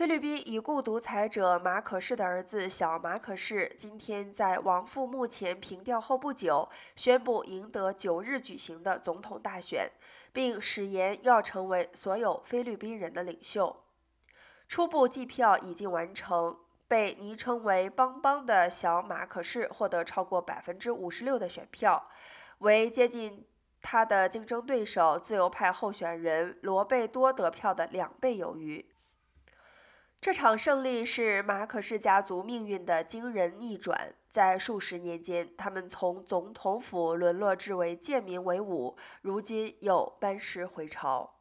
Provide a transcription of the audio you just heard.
菲律宾已故独裁者马可仕的儿子小马可仕今天在亡父墓前平吊后不久，宣布赢得九日举行的总统大选，并誓言要成为所有菲律宾人的领袖。初步计票已经完成，被昵称为“邦邦”的小马可仕获得超过百分之五十六的选票，为接近。他的竞争对手自由派候选人罗贝多得票的两倍有余。这场胜利是马可氏家族命运的惊人逆转。在数十年间，他们从总统府沦落至为贱民为伍，如今又班师回朝。